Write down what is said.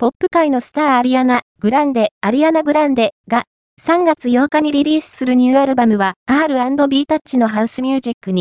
ポップ界のスターアリアナ・グランデ、アリアナ・グランデが3月8日にリリースするニューアルバムは R&B タッチのハウスミュージックに